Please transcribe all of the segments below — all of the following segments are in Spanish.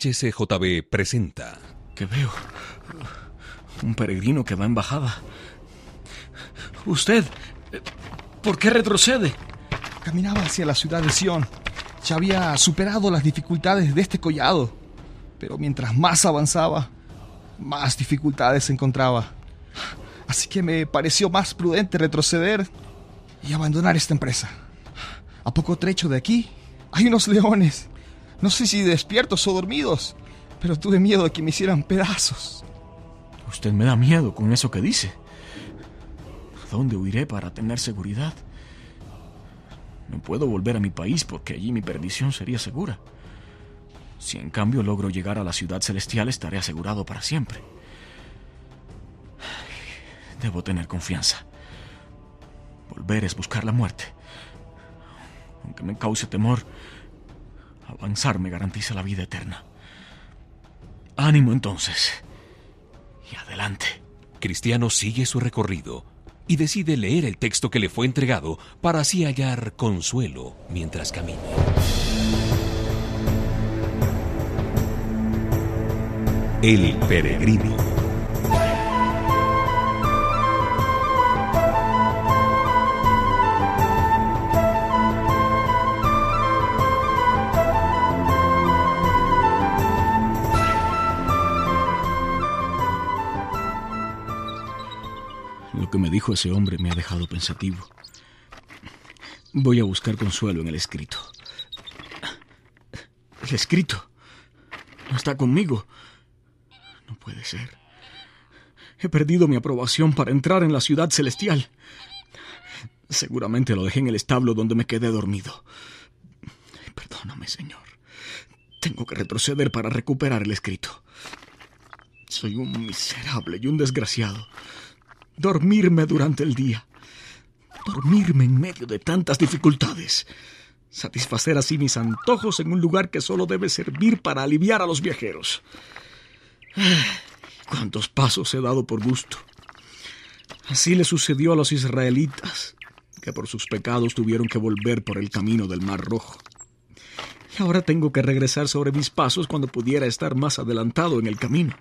HCJB presenta. ¿Qué veo? Un peregrino que va en bajada. Usted, ¿por qué retrocede? Caminaba hacia la ciudad de Sion. Ya había superado las dificultades de este collado. Pero mientras más avanzaba, más dificultades encontraba. Así que me pareció más prudente retroceder y abandonar esta empresa. A poco trecho de aquí hay unos leones. No sé si despiertos o dormidos, pero tuve miedo de que me hicieran pedazos. Usted me da miedo con eso que dice. ¿A dónde huiré para tener seguridad? No puedo volver a mi país porque allí mi perdición sería segura. Si en cambio logro llegar a la ciudad celestial, estaré asegurado para siempre. Debo tener confianza. Volver es buscar la muerte. Aunque me cause temor, avanzar me garantiza la vida eterna. Ánimo entonces. Y adelante. Cristiano sigue su recorrido y decide leer el texto que le fue entregado para así hallar consuelo mientras camina. El peregrino. Dijo ese hombre me ha dejado pensativo. Voy a buscar consuelo en el escrito. El escrito. No está conmigo. No puede ser. He perdido mi aprobación para entrar en la ciudad celestial. Seguramente lo dejé en el establo donde me quedé dormido. Perdóname, Señor. Tengo que retroceder para recuperar el escrito. Soy un miserable y un desgraciado. Dormirme durante el día. Dormirme en medio de tantas dificultades. Satisfacer así mis antojos en un lugar que solo debe servir para aliviar a los viajeros. Cuántos pasos he dado por gusto. Así le sucedió a los israelitas, que por sus pecados tuvieron que volver por el camino del Mar Rojo. Y ahora tengo que regresar sobre mis pasos cuando pudiera estar más adelantado en el camino.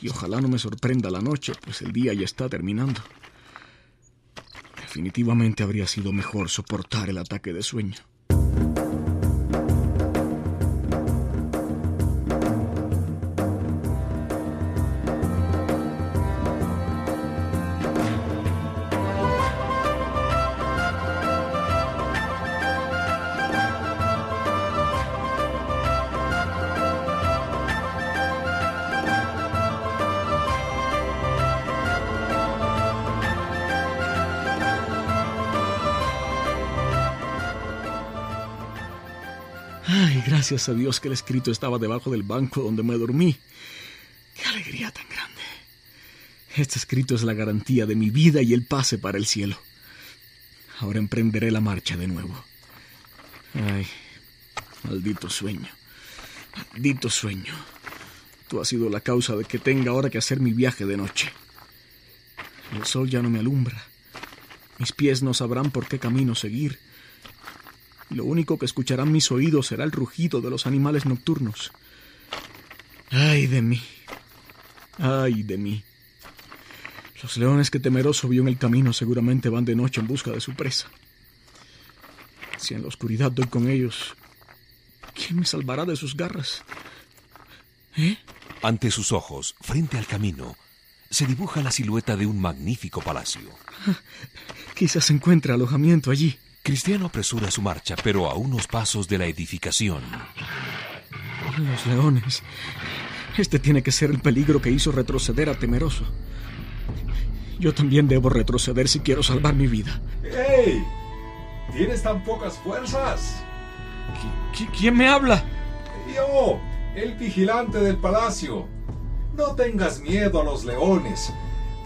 Y ojalá no me sorprenda la noche, pues el día ya está terminando. Definitivamente habría sido mejor soportar el ataque de sueño. Gracias a Dios que el escrito estaba debajo del banco donde me dormí. ¡Qué alegría tan grande! Este escrito es la garantía de mi vida y el pase para el cielo. Ahora emprenderé la marcha de nuevo. Ay, maldito sueño. Maldito sueño. Tú has sido la causa de que tenga ahora que hacer mi viaje de noche. El sol ya no me alumbra. Mis pies no sabrán por qué camino seguir. Lo único que escucharán mis oídos será el rugido de los animales nocturnos. ¡Ay de mí! ¡Ay de mí! Los leones que temeroso vio en el camino seguramente van de noche en busca de su presa. Si en la oscuridad doy con ellos, ¿quién me salvará de sus garras? ¿Eh? Ante sus ojos, frente al camino, se dibuja la silueta de un magnífico palacio. Quizás encuentre alojamiento allí. Cristiano apresura su marcha, pero a unos pasos de la edificación. Los leones. Este tiene que ser el peligro que hizo retroceder a Temeroso. Yo también debo retroceder si quiero salvar mi vida. ¡Hey! ¿Tienes tan pocas fuerzas? ¿Qui- ¿Quién me habla? Yo, el vigilante del palacio. No tengas miedo a los leones,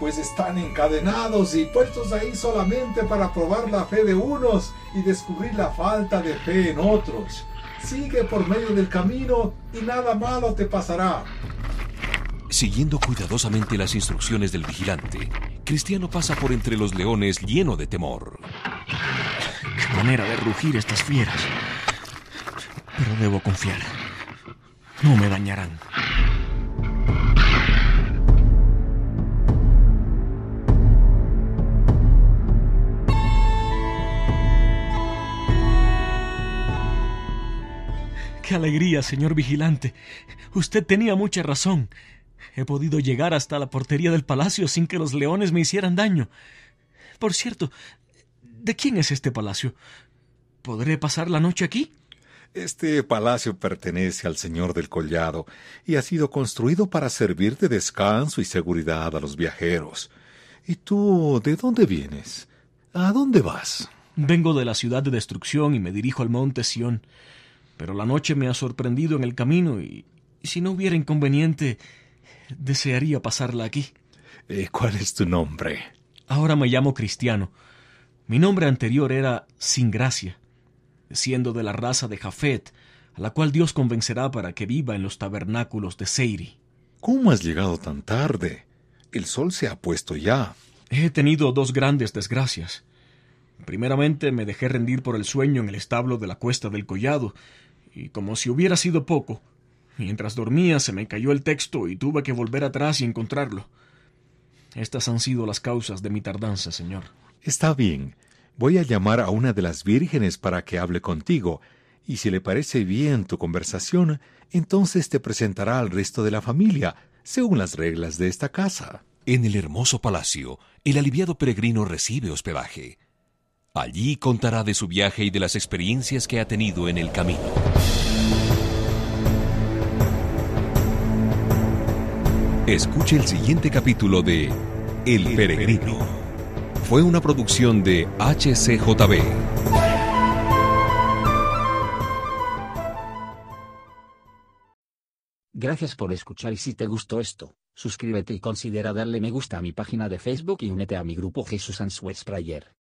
pues están encadenados y puestos ahí solamente para probar la fe de unos y descubrir la falta de fe en otros. Sigue por medio del camino y nada malo te pasará. Siguiendo cuidadosamente las instrucciones del vigilante, Cristiano pasa por entre los leones lleno de temor. Qué manera de rugir estas fieras. Pero debo confiar. no me dañarán. ¡Qué alegría, señor vigilante! Usted tenía mucha razón. He podido llegar hasta la portería del palacio sin que los leones me hicieran daño. Por cierto, ¿de quién es este palacio? ¿Podré pasar la noche aquí? Este palacio pertenece al señor del collado y ha sido construido para servir de descanso y seguridad a los viajeros. ¿Y tú de dónde vienes? ¿A dónde vas? Vengo de la ciudad de destrucción y me dirijo al monte Sión. Pero la noche me ha sorprendido en el camino y, y si no hubiera inconveniente, desearía pasarla aquí. Eh, ¿Cuál es tu nombre? Ahora me llamo Cristiano. Mi nombre anterior era Sin Gracia, siendo de la raza de Jafet, a la cual Dios convencerá para que viva en los tabernáculos de Seiri. ¿Cómo has llegado tan tarde? El sol se ha puesto ya. He tenido dos grandes desgracias. Primeramente me dejé rendir por el sueño en el establo de la cuesta del collado, y como si hubiera sido poco, mientras dormía se me cayó el texto y tuve que volver atrás y encontrarlo. Estas han sido las causas de mi tardanza, señor. Está bien. Voy a llamar a una de las vírgenes para que hable contigo, y si le parece bien tu conversación, entonces te presentará al resto de la familia, según las reglas de esta casa. En el hermoso palacio, el aliviado peregrino recibe hospedaje. Allí contará de su viaje y de las experiencias que ha tenido en el camino. Escuche el siguiente capítulo de El Peregrino. Fue una producción de HCJB. Gracias por escuchar y si te gustó esto, suscríbete y considera darle me gusta a mi página de Facebook y únete a mi grupo Jesús Answers Prayer.